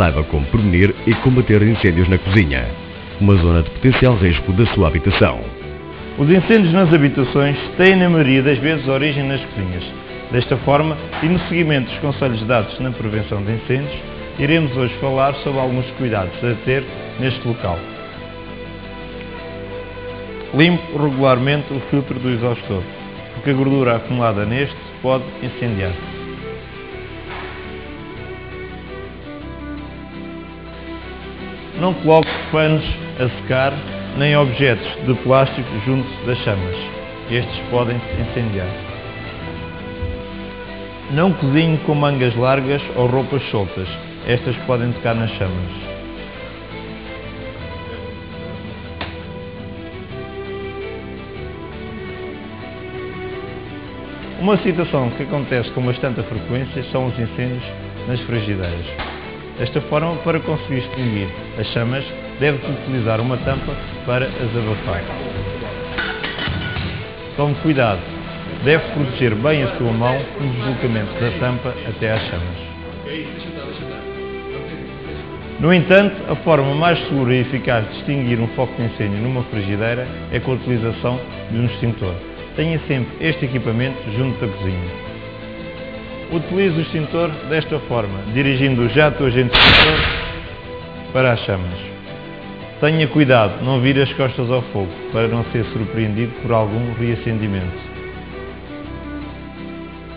saiba como prevenir e combater incêndios na cozinha, uma zona de potencial risco da sua habitação. Os incêndios nas habitações têm, na maioria das vezes, origem nas cozinhas. Desta forma, e no seguimento dos conselhos dados na prevenção de incêndios, iremos hoje falar sobre alguns cuidados a ter neste local. Limpe regularmente o filtro do exaustor, porque a gordura acumulada neste pode incendiar. Não coloque panos a secar nem objetos de plástico junto das chamas. Estes podem incendiar. Não cozinhe com mangas largas ou roupas soltas. Estas podem tocar nas chamas. Uma situação que acontece com bastante frequência são os incêndios nas frigideiras. Desta forma, para conseguir extinguir as chamas, deve-se utilizar uma tampa para as abafar. Tome cuidado, deve proteger bem a sua mão no deslocamento da tampa até às chamas. No entanto, a forma mais segura e eficaz de extinguir um foco de incêndio numa frigideira é com a utilização de um extintor. Tenha sempre este equipamento junto da cozinha. Utilize o extintor desta forma, dirigindo o jato agente extintor para as chamas. Tenha cuidado, não vire as costas ao fogo, para não ser surpreendido por algum reacendimento.